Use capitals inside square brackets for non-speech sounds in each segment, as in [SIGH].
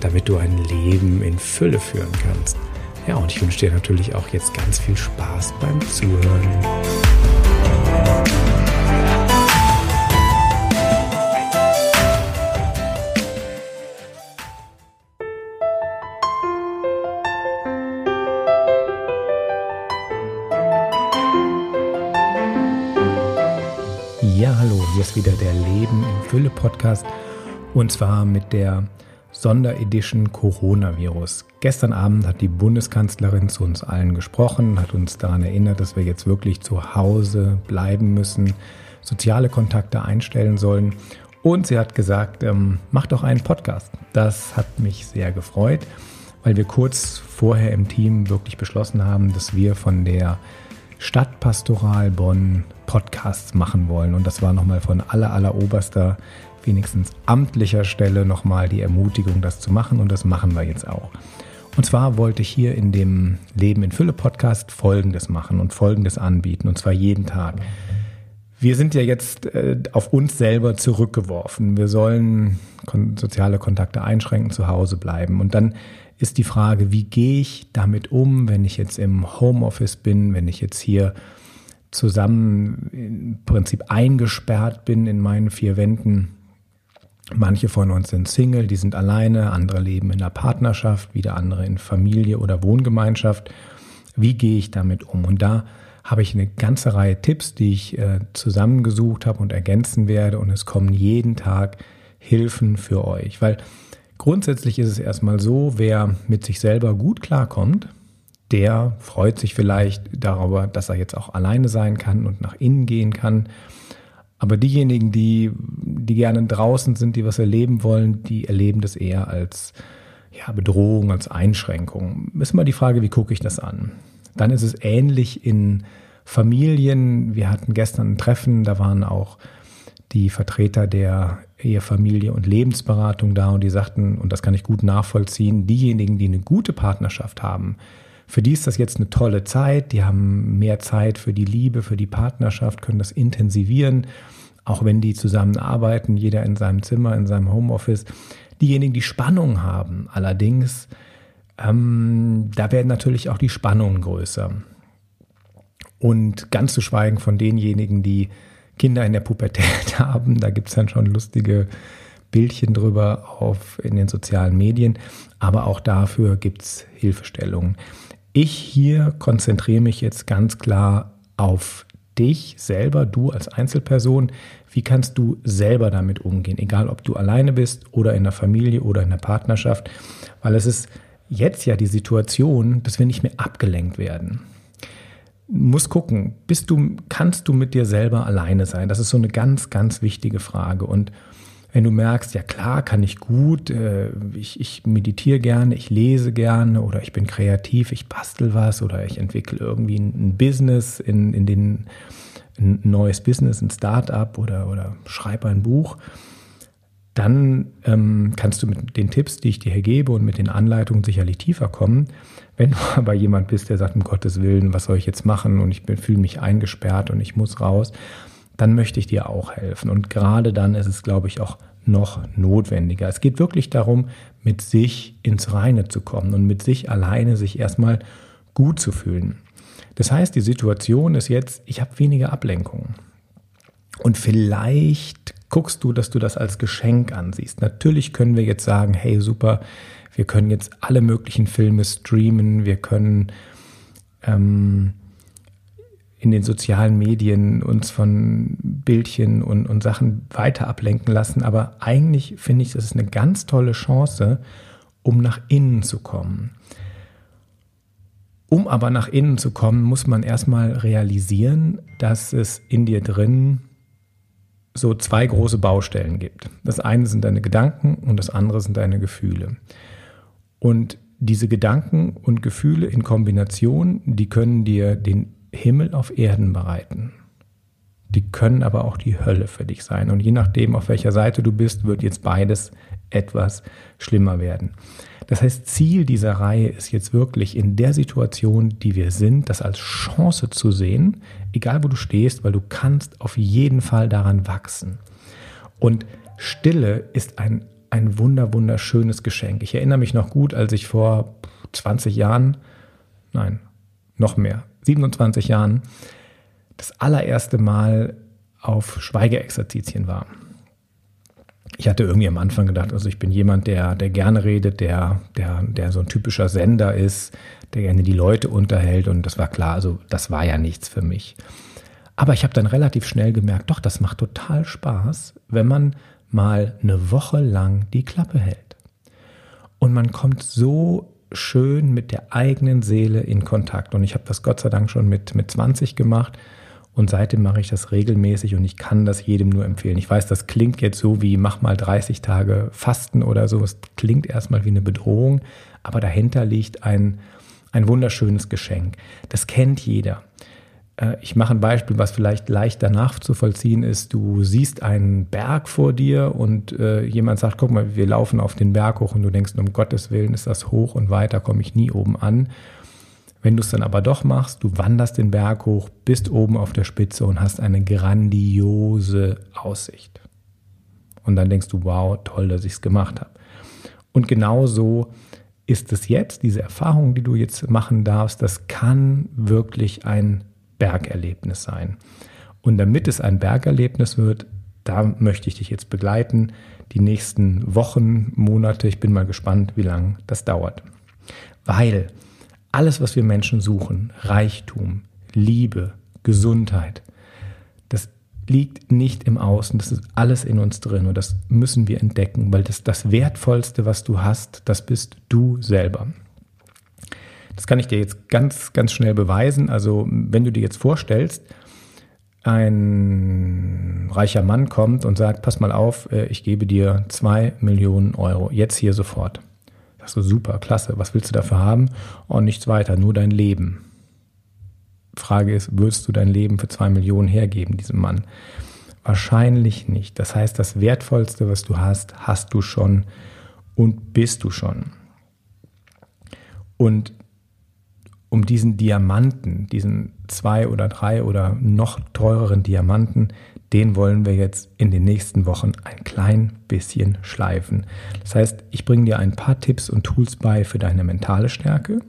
damit du ein Leben in Fülle führen kannst. Ja, und ich wünsche dir natürlich auch jetzt ganz viel Spaß beim Zuhören. Ja, hallo, hier ist wieder der Leben in Fülle Podcast und zwar mit der Sonderedition Coronavirus. Gestern Abend hat die Bundeskanzlerin zu uns allen gesprochen, hat uns daran erinnert, dass wir jetzt wirklich zu Hause bleiben müssen, soziale Kontakte einstellen sollen. Und sie hat gesagt, ähm, mach doch einen Podcast. Das hat mich sehr gefreut, weil wir kurz vorher im Team wirklich beschlossen haben, dass wir von der Stadtpastoral Bonn Podcasts machen wollen. Und das war nochmal von aller, aller oberster wenigstens amtlicher Stelle nochmal die Ermutigung, das zu machen und das machen wir jetzt auch. Und zwar wollte ich hier in dem Leben in Fülle Podcast Folgendes machen und Folgendes anbieten und zwar jeden Tag. Wir sind ja jetzt äh, auf uns selber zurückgeworfen. Wir sollen kon soziale Kontakte einschränken, zu Hause bleiben. Und dann ist die Frage, wie gehe ich damit um, wenn ich jetzt im Homeoffice bin, wenn ich jetzt hier zusammen im Prinzip eingesperrt bin in meinen vier Wänden Manche von uns sind Single, die sind alleine, andere leben in einer Partnerschaft, wieder andere in Familie oder Wohngemeinschaft. Wie gehe ich damit um? Und da habe ich eine ganze Reihe Tipps, die ich äh, zusammengesucht habe und ergänzen werde. Und es kommen jeden Tag Hilfen für euch. Weil grundsätzlich ist es erstmal so, wer mit sich selber gut klarkommt, der freut sich vielleicht darüber, dass er jetzt auch alleine sein kann und nach innen gehen kann aber diejenigen, die, die gerne draußen sind, die was erleben wollen, die erleben das eher als ja, Bedrohung, als Einschränkung. Ist mal die Frage, wie gucke ich das an? Dann ist es ähnlich in Familien. Wir hatten gestern ein Treffen, da waren auch die Vertreter der Ehefamilie und Lebensberatung da und die sagten, und das kann ich gut nachvollziehen, diejenigen, die eine gute Partnerschaft haben, für die ist das jetzt eine tolle Zeit. Die haben mehr Zeit für die Liebe, für die Partnerschaft, können das intensivieren, auch wenn die zusammenarbeiten, jeder in seinem Zimmer, in seinem Homeoffice. Diejenigen, die Spannung haben, allerdings, ähm, da werden natürlich auch die Spannungen größer. Und ganz zu schweigen von denjenigen, die Kinder in der Pubertät [LAUGHS] haben, da gibt es dann schon lustige Bildchen drüber auf in den sozialen Medien. Aber auch dafür gibt es Hilfestellungen. Ich hier konzentriere mich jetzt ganz klar auf dich selber, du als Einzelperson. Wie kannst du selber damit umgehen? Egal, ob du alleine bist oder in der Familie oder in der Partnerschaft. Weil es ist jetzt ja die Situation, dass wir nicht mehr abgelenkt werden. Muss gucken, bist du, kannst du mit dir selber alleine sein? Das ist so eine ganz, ganz wichtige Frage. Und wenn du merkst, ja klar, kann ich gut, äh, ich, ich meditiere gerne, ich lese gerne oder ich bin kreativ, ich bastel was oder ich entwickle irgendwie ein, Business, in, in den, ein neues Business, ein Startup oder, oder schreibe ein Buch, dann ähm, kannst du mit den Tipps, die ich dir hier gebe und mit den Anleitungen sicherlich tiefer kommen. Wenn du [LAUGHS] aber jemand bist, der sagt, um Gottes Willen, was soll ich jetzt machen und ich fühle mich eingesperrt und ich muss raus, dann möchte ich dir auch helfen. Und gerade dann ist es, glaube ich, auch noch notwendiger. Es geht wirklich darum, mit sich ins Reine zu kommen und mit sich alleine sich erstmal gut zu fühlen. Das heißt, die Situation ist jetzt, ich habe weniger Ablenkungen. Und vielleicht guckst du, dass du das als Geschenk ansiehst. Natürlich können wir jetzt sagen, hey super, wir können jetzt alle möglichen Filme streamen, wir können ähm, in den sozialen Medien uns von Bildchen und, und Sachen weiter ablenken lassen. Aber eigentlich finde ich, das ist eine ganz tolle Chance, um nach innen zu kommen. Um aber nach innen zu kommen, muss man erstmal realisieren, dass es in dir drin so zwei große Baustellen gibt. Das eine sind deine Gedanken und das andere sind deine Gefühle. Und diese Gedanken und Gefühle in Kombination, die können dir den Himmel auf Erden bereiten. Die können aber auch die Hölle für dich sein. Und je nachdem, auf welcher Seite du bist, wird jetzt beides etwas schlimmer werden. Das heißt, Ziel dieser Reihe ist jetzt wirklich in der Situation, die wir sind, das als Chance zu sehen, egal wo du stehst, weil du kannst auf jeden Fall daran wachsen. Und Stille ist ein, ein wunder, wunderschönes Geschenk. Ich erinnere mich noch gut, als ich vor 20 Jahren, nein, noch mehr, 27 Jahren, das allererste Mal auf Schweigeexerzitien war ich hatte irgendwie am Anfang gedacht, also ich bin jemand, der, der gerne redet, der, der, der so ein typischer Sender ist, der gerne die Leute unterhält und das war klar, also das war ja nichts für mich. Aber ich habe dann relativ schnell gemerkt, doch, das macht total Spaß, wenn man mal eine Woche lang die Klappe hält. Und man kommt so schön mit der eigenen Seele in Kontakt. Und ich habe das Gott sei Dank schon mit, mit 20 gemacht und seitdem mache ich das regelmäßig und ich kann das jedem nur empfehlen. Ich weiß, das klingt jetzt so wie mach mal 30 Tage Fasten oder so. Es klingt erstmal wie eine Bedrohung, aber dahinter liegt ein, ein wunderschönes Geschenk. Das kennt jeder. Äh, ich mache ein Beispiel, was vielleicht leichter nachzuvollziehen ist. Du siehst einen Berg vor dir und äh, jemand sagt, guck mal, wir laufen auf den Berg hoch und du denkst, um Gottes Willen ist das hoch und weiter komme ich nie oben an. Wenn du es dann aber doch machst, du wanderst den Berg hoch, bist oben auf der Spitze und hast eine grandiose Aussicht. Und dann denkst du, wow, toll, dass ich es gemacht habe. Und genau so ist es jetzt, diese Erfahrung, die du jetzt machen darfst, das kann wirklich ein Bergerlebnis sein. Und damit es ein Bergerlebnis wird, da möchte ich dich jetzt begleiten, die nächsten Wochen, Monate. Ich bin mal gespannt, wie lange das dauert. Weil alles, was wir Menschen suchen, Reichtum, Liebe, Gesundheit, das liegt nicht im Außen, das ist alles in uns drin und das müssen wir entdecken, weil das, das Wertvollste, was du hast, das bist du selber. Das kann ich dir jetzt ganz, ganz schnell beweisen. Also wenn du dir jetzt vorstellst, ein reicher Mann kommt und sagt, pass mal auf, äh, ich gebe dir zwei Millionen Euro, jetzt hier sofort. Ach so, super, klasse. Was willst du dafür haben? Und nichts weiter, nur dein Leben. Frage ist, würdest du dein Leben für zwei Millionen hergeben, diesem Mann? Wahrscheinlich nicht. Das heißt, das Wertvollste, was du hast, hast du schon und bist du schon. Und um diesen Diamanten, diesen zwei oder drei oder noch teureren Diamanten, den wollen wir jetzt in den nächsten Wochen ein klein bisschen schleifen. Das heißt, ich bringe dir ein paar Tipps und Tools bei für deine mentale Stärke,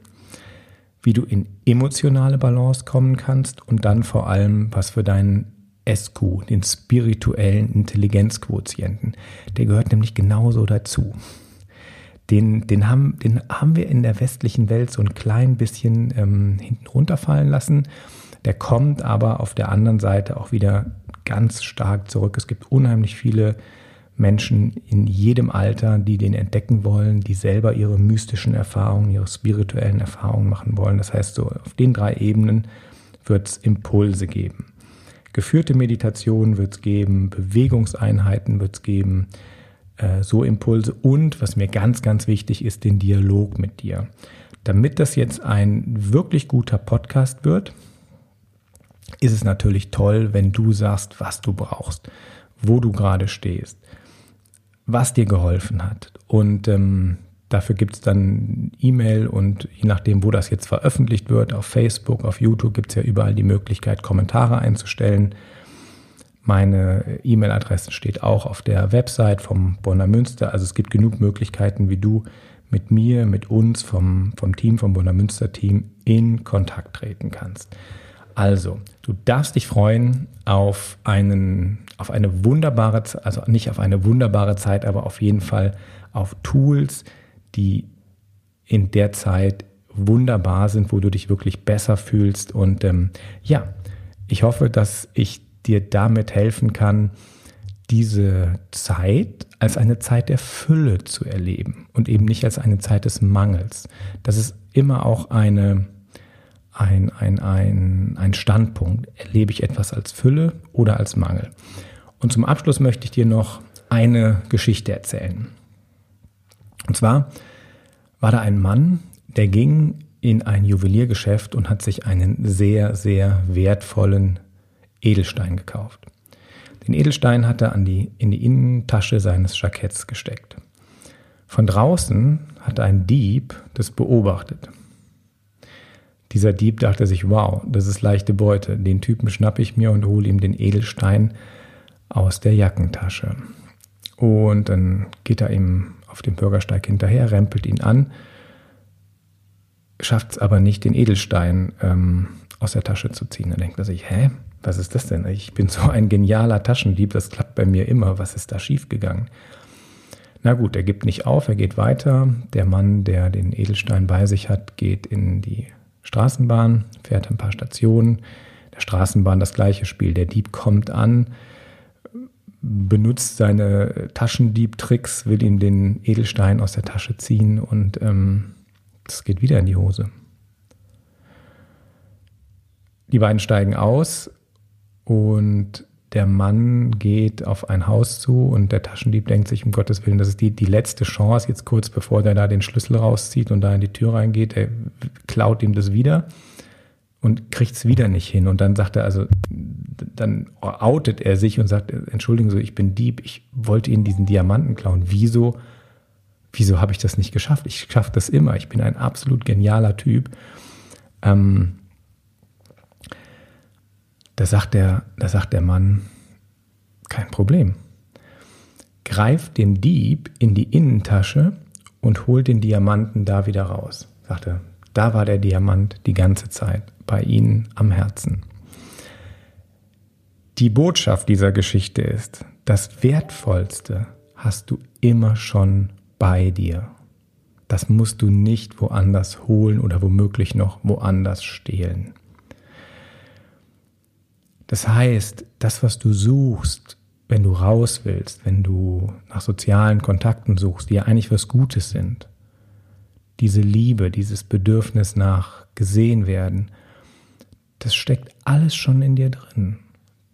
wie du in emotionale Balance kommen kannst und dann vor allem was für deinen SQ, den spirituellen Intelligenzquotienten. Der gehört nämlich genauso dazu. Den, den, haben, den haben wir in der westlichen Welt so ein klein bisschen ähm, hinten runterfallen lassen. Der kommt aber auf der anderen Seite auch wieder ganz stark zurück. Es gibt unheimlich viele Menschen in jedem Alter, die den entdecken wollen, die selber ihre mystischen Erfahrungen, ihre spirituellen Erfahrungen machen wollen. Das heißt, so auf den drei Ebenen wird es Impulse geben. Geführte Meditation wird es geben, Bewegungseinheiten wird es geben, äh, so Impulse und, was mir ganz, ganz wichtig ist, den Dialog mit dir. Damit das jetzt ein wirklich guter Podcast wird, ist es natürlich toll, wenn du sagst, was du brauchst, wo du gerade stehst, was dir geholfen hat. Und ähm, dafür gibt es dann E-Mail und je nachdem, wo das jetzt veröffentlicht wird, auf Facebook, auf YouTube gibt es ja überall die Möglichkeit, Kommentare einzustellen. Meine E-Mail-Adresse steht auch auf der Website vom Bonner Münster. Also es gibt genug Möglichkeiten, wie du mit mir, mit uns vom, vom Team, vom Bonner Münster Team in Kontakt treten kannst. Also, du darfst dich freuen auf einen, auf eine wunderbare, also nicht auf eine wunderbare Zeit, aber auf jeden Fall auf Tools, die in der Zeit wunderbar sind, wo du dich wirklich besser fühlst. Und ähm, ja, ich hoffe, dass ich dir damit helfen kann, diese Zeit als eine Zeit der Fülle zu erleben und eben nicht als eine Zeit des Mangels. Das ist immer auch eine ein, ein, ein, ein Standpunkt. Erlebe ich etwas als Fülle oder als Mangel? Und zum Abschluss möchte ich dir noch eine Geschichte erzählen. Und zwar war da ein Mann, der ging in ein Juweliergeschäft und hat sich einen sehr, sehr wertvollen Edelstein gekauft. Den Edelstein hat er die, in die Innentasche seines Jacketts gesteckt. Von draußen hat ein Dieb das beobachtet. Dieser Dieb dachte sich, wow, das ist leichte Beute. Den Typen schnappe ich mir und hole ihm den Edelstein aus der Jackentasche. Und dann geht er ihm auf dem Bürgersteig hinterher, rempelt ihn an, schafft es aber nicht, den Edelstein ähm, aus der Tasche zu ziehen. Dann denkt er sich, hä, was ist das denn? Ich bin so ein genialer Taschendieb, das klappt bei mir immer. Was ist da schiefgegangen? Na gut, er gibt nicht auf, er geht weiter. Der Mann, der den Edelstein bei sich hat, geht in die Straßenbahn, fährt ein paar Stationen. Der Straßenbahn das gleiche Spiel. Der Dieb kommt an, benutzt seine Taschendieb-Tricks, will ihm den Edelstein aus der Tasche ziehen und ähm, das geht wieder in die Hose. Die beiden steigen aus und der Mann geht auf ein Haus zu und der Taschendieb denkt sich, um Gottes Willen, das ist die, die letzte Chance, jetzt kurz bevor der da den Schlüssel rauszieht und da in die Tür reingeht, er klaut ihm das wieder und kriegt es wieder nicht hin. Und dann sagt er, also, dann outet er sich und sagt, entschuldigen Sie, ich bin Dieb, ich wollte Ihnen diesen Diamanten klauen. Wieso, wieso habe ich das nicht geschafft? Ich schaffe das immer. Ich bin ein absolut genialer Typ. Ähm, da sagt der, da sagt der Mann, kein Problem. Greift dem Dieb in die Innentasche und holt den Diamanten da wieder raus. Sagte, da war der Diamant die ganze Zeit bei Ihnen am Herzen. Die Botschaft dieser Geschichte ist, das Wertvollste hast du immer schon bei dir. Das musst du nicht woanders holen oder womöglich noch woanders stehlen. Das heißt, das, was du suchst, wenn du raus willst, wenn du nach sozialen Kontakten suchst, die ja eigentlich was Gutes sind, diese Liebe, dieses Bedürfnis nach gesehen werden, das steckt alles schon in dir drin.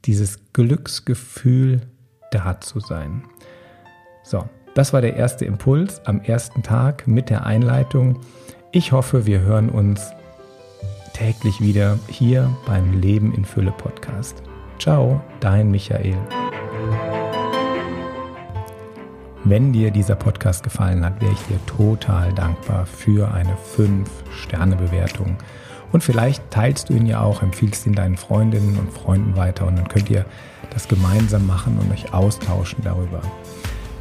Dieses Glücksgefühl, da zu sein. So, das war der erste Impuls am ersten Tag mit der Einleitung. Ich hoffe, wir hören uns täglich wieder hier beim Leben in Fülle Podcast. Ciao, dein Michael. Wenn dir dieser Podcast gefallen hat, wäre ich dir total dankbar für eine 5-Sterne-Bewertung. Und vielleicht teilst du ihn ja auch, empfiehlst ihn deinen Freundinnen und Freunden weiter und dann könnt ihr das gemeinsam machen und euch austauschen darüber.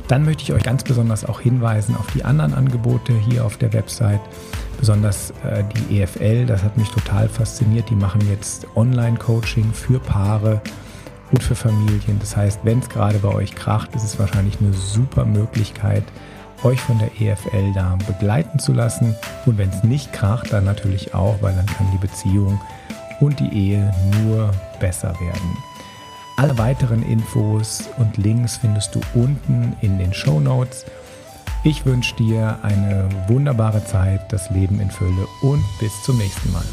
Dann möchte ich euch ganz besonders auch hinweisen auf die anderen Angebote hier auf der Website. Besonders äh, die EFL, das hat mich total fasziniert. Die machen jetzt Online-Coaching für Paare und für Familien. Das heißt, wenn es gerade bei euch kracht, ist es wahrscheinlich eine super Möglichkeit, euch von der EFL da begleiten zu lassen. Und wenn es nicht kracht, dann natürlich auch, weil dann kann die Beziehung und die Ehe nur besser werden. Alle weiteren Infos und Links findest du unten in den Show Notes. Ich wünsche dir eine wunderbare Zeit, das Leben in Fülle und bis zum nächsten Mal.